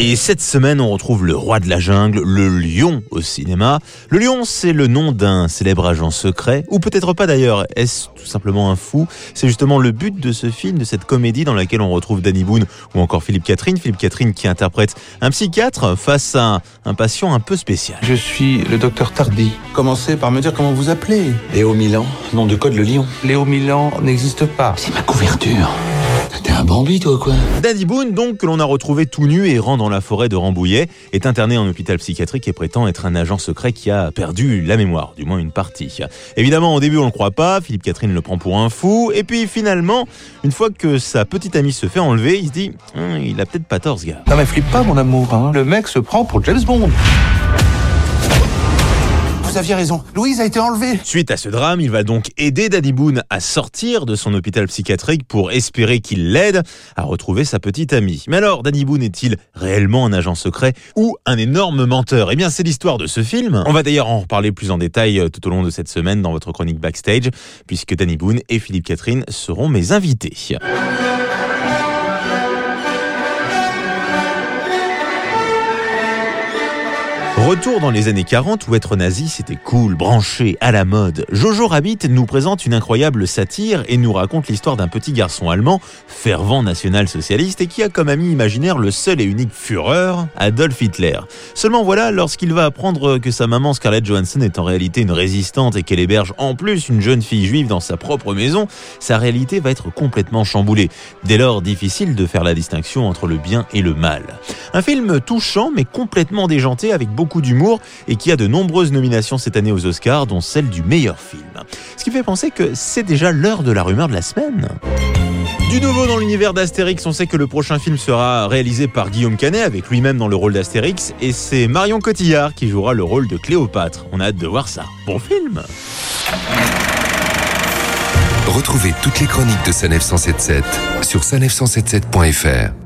Et cette semaine, on retrouve le roi de la jungle, le lion au cinéma. Le lion, c'est le nom d'un célèbre agent secret, ou peut-être pas d'ailleurs. Est-ce tout simplement un fou? C'est justement le but de ce film, de cette comédie dans laquelle on retrouve Danny Boone ou encore Philippe Catherine. Philippe Catherine qui interprète un psychiatre face à un patient un peu spécial. Je suis le docteur Tardy. Commencez par me dire comment vous appelez. Léo Milan, nom de code le lion. Léo Milan n'existe pas. C'est ma couverture. T'es un Bambi, toi, quoi Danny Boone, donc, que l'on a retrouvé tout nu et errant dans la forêt de Rambouillet, est interné en hôpital psychiatrique et prétend être un agent secret qui a perdu la mémoire, du moins une partie. Évidemment, au début, on ne le croit pas, Philippe Catherine le prend pour un fou, et puis finalement, une fois que sa petite amie se fait enlever, il se dit Hum, il a peut-être pas tort, ce gars. Non mais flippe pas, mon amour. hein. Le mec se prend pour James Bond. Vous aviez raison. Louise a été enlevée. Suite à ce drame, il va donc aider Danny Boone à sortir de son hôpital psychiatrique pour espérer qu'il l'aide à retrouver sa petite amie. Mais alors, Danny Boone est-il réellement un agent secret ou un énorme menteur? Eh bien, c'est l'histoire de ce film. On va d'ailleurs en reparler plus en détail euh, tout au long de cette semaine dans votre chronique backstage, puisque Danny Boone et Philippe Catherine seront mes invités. Retour dans les années 40 où être nazi c'était cool, branché, à la mode. Jojo Rabbit nous présente une incroyable satire et nous raconte l'histoire d'un petit garçon allemand, fervent national-socialiste et qui a comme ami imaginaire le seul et unique Führer, Adolf Hitler. Seulement voilà, lorsqu'il va apprendre que sa maman Scarlett Johansson est en réalité une résistante et qu'elle héberge en plus une jeune fille juive dans sa propre maison, sa réalité va être complètement chamboulée. Dès lors, difficile de faire la distinction entre le bien et le mal. Un film touchant mais complètement déjanté avec d'humour et qui a de nombreuses nominations cette année aux Oscars, dont celle du meilleur film. Ce qui fait penser que c'est déjà l'heure de la rumeur de la semaine. Du nouveau dans l'univers d'Astérix, on sait que le prochain film sera réalisé par Guillaume Canet avec lui-même dans le rôle d'Astérix et c'est Marion Cotillard qui jouera le rôle de Cléopâtre. On a hâte de voir ça. Bon film Retrouvez toutes les chroniques de Sanef 177 sur sanef177.fr.